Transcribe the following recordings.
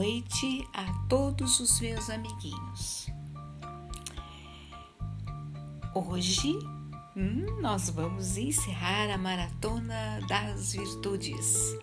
noite a todos os meus amiguinhos. Hoje hum, nós vamos encerrar a maratona das virtudes.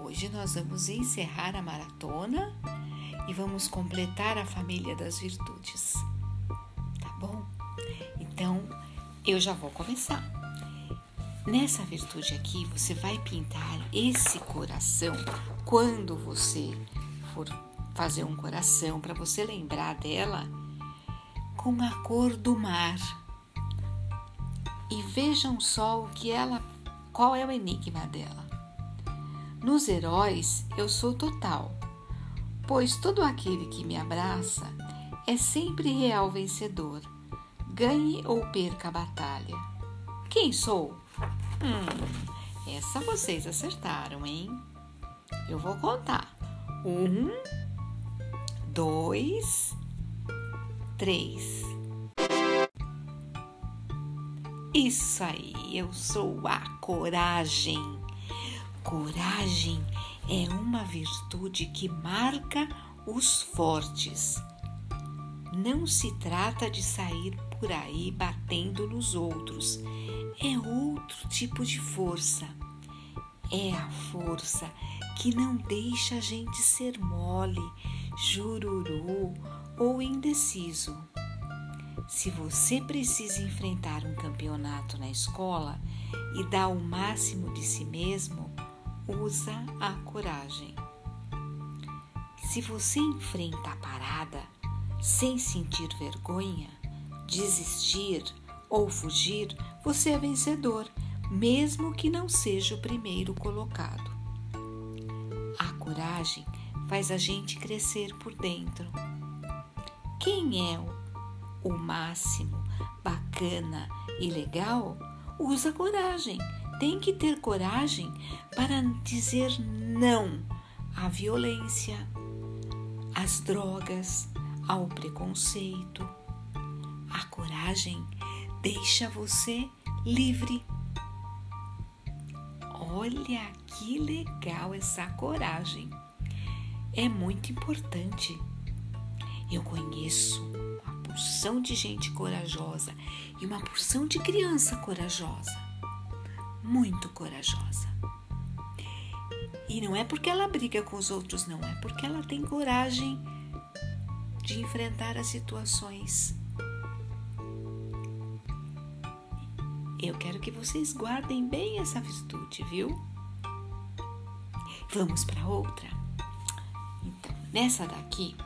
Hoje nós vamos encerrar a maratona e vamos completar a família das virtudes. Tá bom? Então eu já vou começar. Nessa virtude aqui, você vai pintar esse coração quando você for fazer um coração para você lembrar dela com a cor do mar. E vejam só o que ela, qual é o enigma dela. Nos heróis eu sou total, pois todo aquele que me abraça é sempre real vencedor, ganhe ou perca a batalha. Quem sou? Hum, essa vocês acertaram, hein? Eu vou contar. Um, dois, três. Isso aí, eu sou a coragem. Coragem é uma virtude que marca os fortes. Não se trata de sair por aí batendo nos outros é outro tipo de força. É a força que não deixa a gente ser mole, jururu ou indeciso. Se você precisa enfrentar um campeonato na escola e dar o máximo de si mesmo, usa a coragem. Se você enfrenta a parada sem sentir vergonha, desistir ou fugir, você é vencedor, mesmo que não seja o primeiro colocado. Coragem faz a gente crescer por dentro. Quem é o máximo, bacana e legal, usa coragem. Tem que ter coragem para dizer não à violência, às drogas, ao preconceito. A coragem deixa você livre. Olha que legal essa coragem. É muito importante. Eu conheço uma porção de gente corajosa e uma porção de criança corajosa. Muito corajosa. E não é porque ela briga com os outros, não, é porque ela tem coragem de enfrentar as situações Eu quero que vocês guardem bem essa virtude, viu? Vamos para outra? Então, nessa daqui,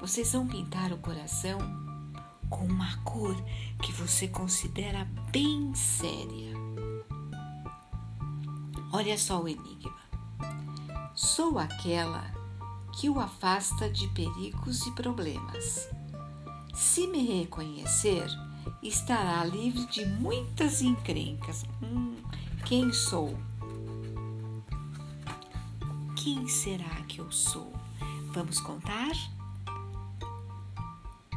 vocês vão pintar o coração com uma cor que você considera bem séria. Olha só o enigma. Sou aquela que o afasta de perigos e problemas. Se me reconhecer, estará livre de muitas encrencas. Hum, quem sou? Quem será que eu sou? Vamos contar?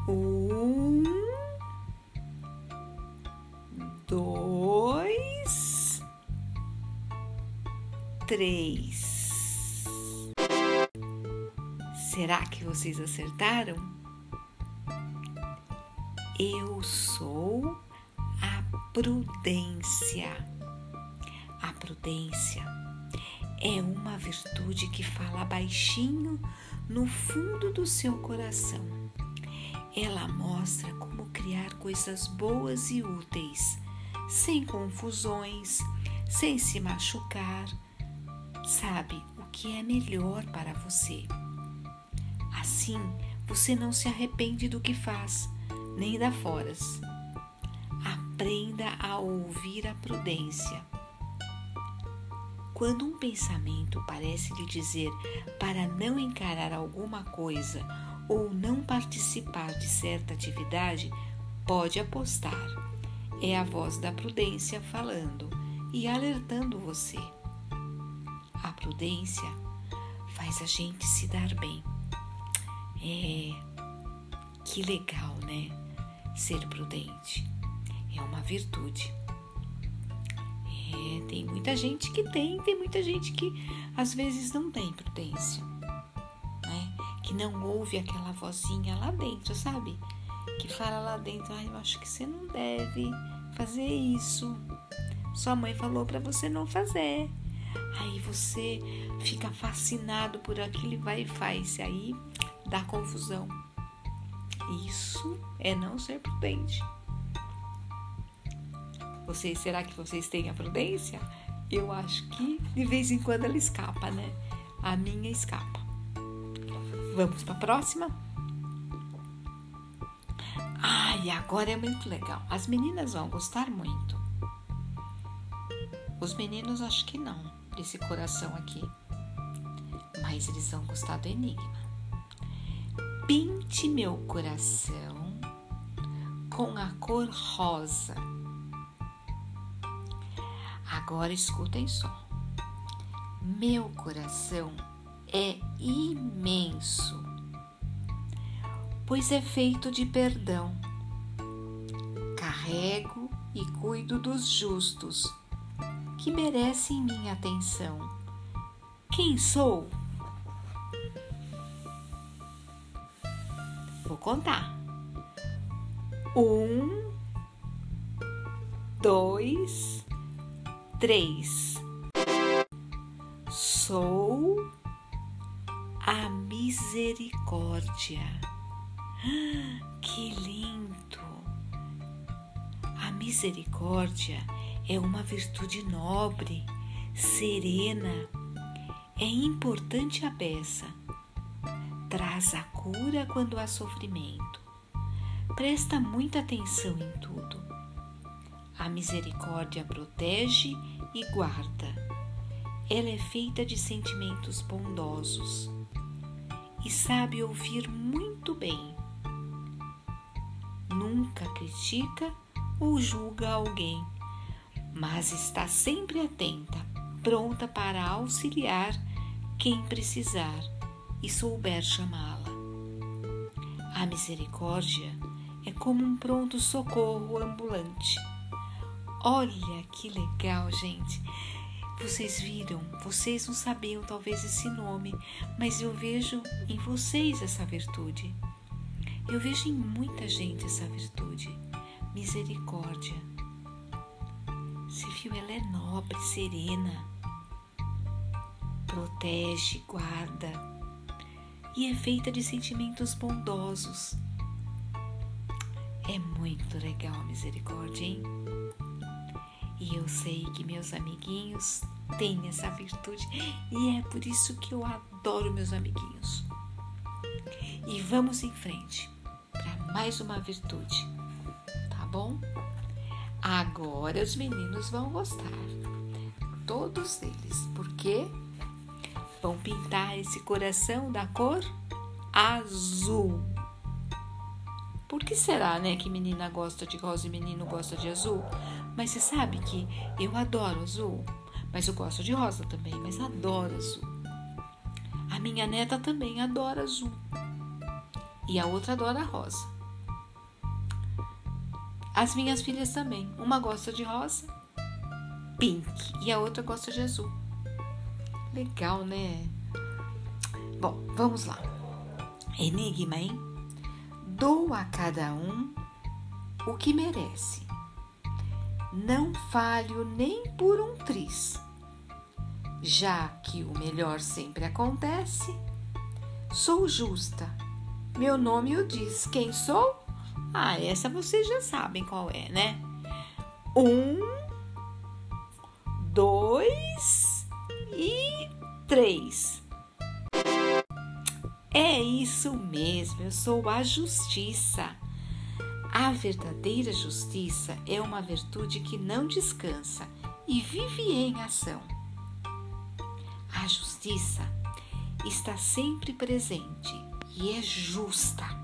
Um, dois, três. Será que vocês acertaram? Eu sou a prudência. A prudência é uma virtude que fala baixinho no fundo do seu coração. Ela mostra como criar coisas boas e úteis, sem confusões, sem se machucar. Sabe o que é melhor para você. Assim, você não se arrepende do que faz nem dá foras. Aprenda a ouvir a prudência. Quando um pensamento parece lhe dizer para não encarar alguma coisa ou não participar de certa atividade, pode apostar. É a voz da prudência falando e alertando você. A prudência faz a gente se dar bem. É que legal, né? Ser prudente é uma virtude. É, tem muita gente que tem, tem muita gente que às vezes não tem prudência. Né? não ouve aquela vozinha lá dentro, sabe? Que fala lá dentro, ah, eu acho que você não deve fazer isso. Sua mãe falou para você não fazer. Aí você fica fascinado por aquilo e vai e faz. E aí dá confusão. Isso é não ser prudente. Vocês, será que vocês têm a prudência? Eu acho que de vez em quando ela escapa, né? A minha escapa. Vamos para a próxima? Ai, agora é muito legal. As meninas vão gostar muito. Os meninos acho que não, desse coração aqui. Mas eles vão gostar do enigma. Pinte meu coração com a cor rosa. Agora escutem só. Meu coração é imenso, pois é feito de perdão. Carrego e cuido dos justos que merecem minha atenção. Quem sou? Vou contar. Um, dois, três. Sou a misericórdia. Que lindo! A misericórdia é uma virtude nobre, serena, é importante a peça. Traz a cura quando há sofrimento. Presta muita atenção em tudo. A misericórdia protege e guarda. Ela é feita de sentimentos bondosos e sabe ouvir muito bem. Nunca critica ou julga alguém mas está sempre atenta, pronta para auxiliar quem precisar e souber chamá-la. A misericórdia é como um pronto socorro ambulante. Olha que legal, gente! Vocês viram, vocês não sabiam talvez esse nome, mas eu vejo em vocês essa virtude. Eu vejo em muita gente essa virtude, misericórdia. Você viu? Ela é nobre, serena, protege, guarda e é feita de sentimentos bondosos. É muito legal a misericórdia, hein? E eu sei que meus amiguinhos têm essa virtude e é por isso que eu adoro meus amiguinhos. E vamos em frente para mais uma virtude, tá bom? Agora os meninos vão gostar. Todos eles, porque vão pintar esse coração da cor azul. Por que será, né, que menina gosta de rosa e menino gosta de azul? Mas você sabe que eu adoro azul, mas eu gosto de rosa também, mas adoro azul. A minha neta também adora azul. E a outra adora rosa. As minhas filhas também. Uma gosta de rosa, pink, e a outra gosta de azul. Legal, né? Bom, vamos lá. Enigma, hein? Dou a cada um o que merece. Não falho nem por um tris. Já que o melhor sempre acontece, sou justa. Meu nome o diz. Quem sou? Ah, essa vocês já sabem qual é, né? Um, dois e três. É isso mesmo, eu sou a justiça. A verdadeira justiça é uma virtude que não descansa e vive em ação. A justiça está sempre presente e é justa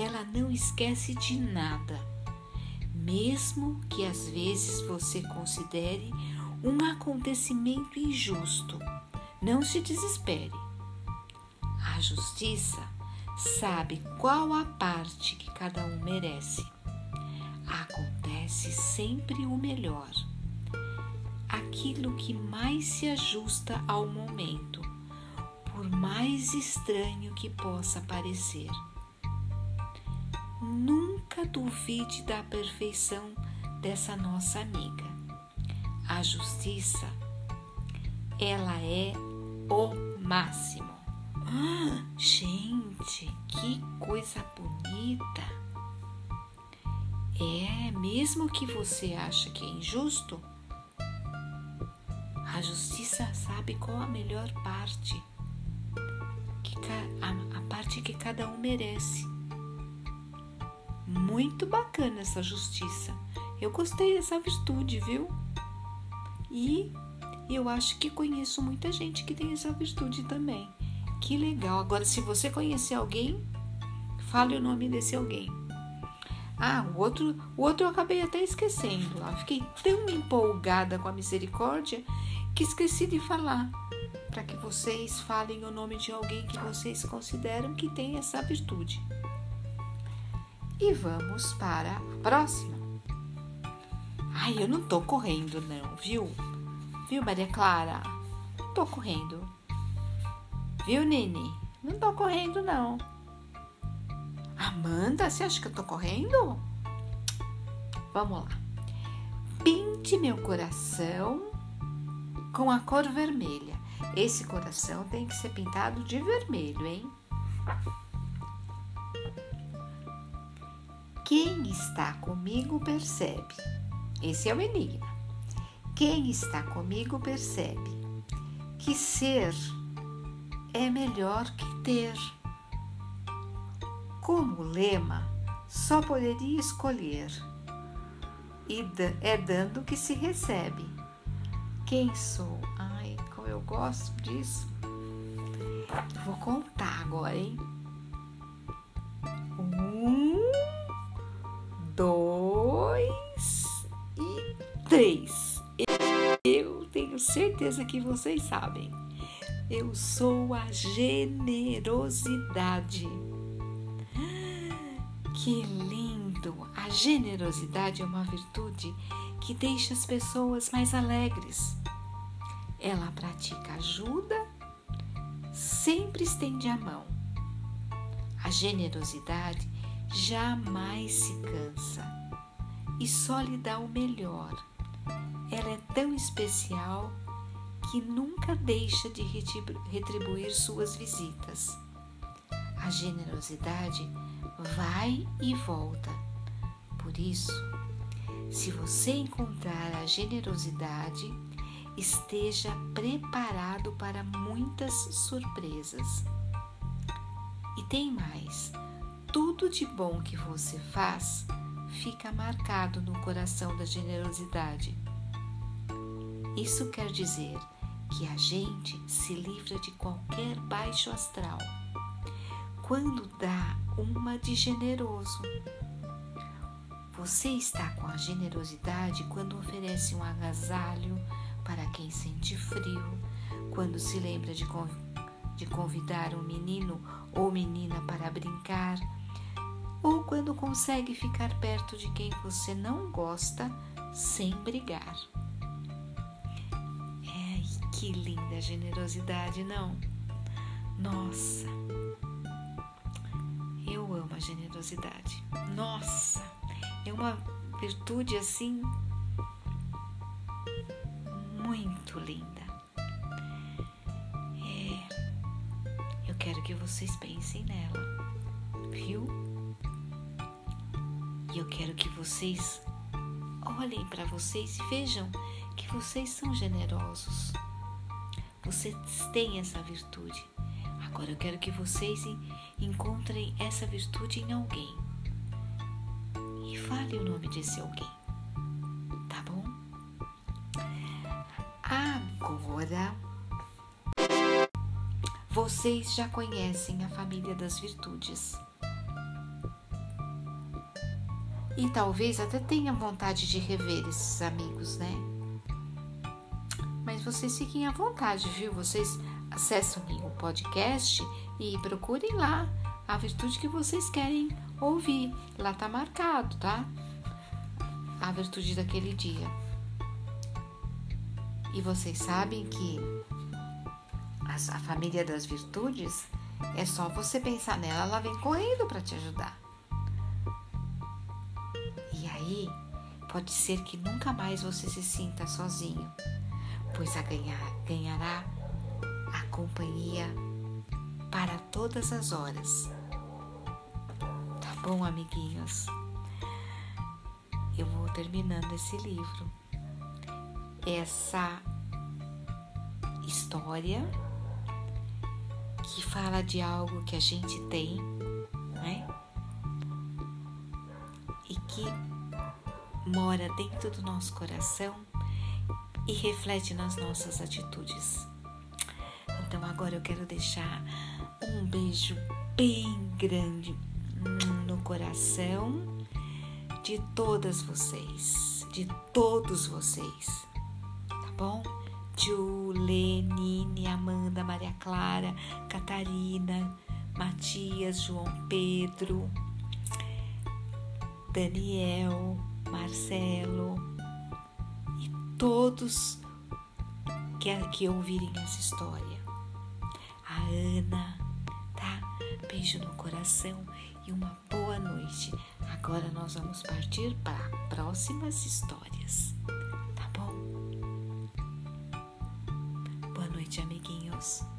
ela não esquece de nada, mesmo que às vezes você considere um acontecimento injusto. Não se desespere. A justiça sabe qual a parte que cada um merece. Acontece sempre o melhor, aquilo que mais se ajusta ao momento, por mais estranho que possa parecer. Nunca duvide da perfeição dessa nossa amiga. A justiça, ela é o máximo. Ah, gente, que coisa bonita! É, mesmo que você acha que é injusto, a justiça sabe qual a melhor parte, que a, a parte que cada um merece. Muito bacana essa justiça. Eu gostei dessa virtude, viu? E eu acho que conheço muita gente que tem essa virtude também. Que legal. Agora, se você conhecer alguém, fale o nome desse alguém. Ah, o outro, o outro eu acabei até esquecendo lá. Fiquei tão empolgada com a misericórdia que esqueci de falar. Para que vocês falem o nome de alguém que vocês consideram que tem essa virtude. E vamos para a próxima. Ai, eu não tô correndo, não, viu? Viu, Maria Clara? Não tô correndo. Viu, Nini? Não tô correndo, não. Amanda, você acha que eu tô correndo? Vamos lá. Pinte meu coração com a cor vermelha. Esse coração tem que ser pintado de vermelho, hein? Quem está comigo percebe. Esse é o enigma. Quem está comigo percebe que ser é melhor que ter. Como lema, só poderia escolher, e é dando que se recebe. Quem sou? Ai, como eu gosto disso. Vou contar agora, hein? Três. Eu tenho certeza que vocês sabem. Eu sou a generosidade. Que lindo! A generosidade é uma virtude que deixa as pessoas mais alegres. Ela pratica ajuda, sempre estende a mão. A generosidade jamais se cansa e só lhe dá o melhor. Ela é tão especial que nunca deixa de retribuir suas visitas. A generosidade vai e volta. Por isso, se você encontrar a generosidade, esteja preparado para muitas surpresas. E tem mais tudo de bom que você faz fica marcado no coração da generosidade. Isso quer dizer que a gente se livra de qualquer baixo astral quando dá uma de generoso. Você está com a generosidade quando oferece um agasalho para quem sente frio, quando se lembra de, convidar um menino ou menina para brincar ou quando consegue ficar perto de quem você não gosta sem brigar. É, que linda generosidade, não? Nossa, eu amo a generosidade. Nossa, é uma virtude assim muito linda. É, eu quero que vocês pensem nela, viu? E eu quero que vocês olhem para vocês e vejam que vocês são generosos. Vocês têm essa virtude. Agora eu quero que vocês encontrem essa virtude em alguém. E fale o nome desse alguém. Tá bom? Agora vocês já conhecem a família das virtudes e talvez até tenha vontade de rever esses amigos, né? Mas vocês fiquem à vontade, viu? Vocês acessem o podcast e procurem lá a virtude que vocês querem ouvir. Lá tá marcado, tá? A virtude daquele dia. E vocês sabem que a família das virtudes, é só você pensar nela, ela vem correndo para te ajudar. Aí, pode ser que nunca mais você se sinta sozinho, pois a ganhar, ganhará a companhia para todas as horas. Tá bom, amiguinhos? Eu vou terminando esse livro. Essa história que fala de algo que a gente tem, né? Mora dentro do nosso coração e reflete nas nossas atitudes. Então agora eu quero deixar um beijo bem grande no coração de todas vocês, de todos vocês, tá bom? Ju, Lenine, Amanda, Maria Clara, Catarina, Matias, João Pedro, Daniel, Marcelo e todos que, ouvirem essa história. A Ana, tá? Beijo no coração e uma boa noite. Agora nós vamos partir para próximas histórias. noite, amiguinhos. Boa noite.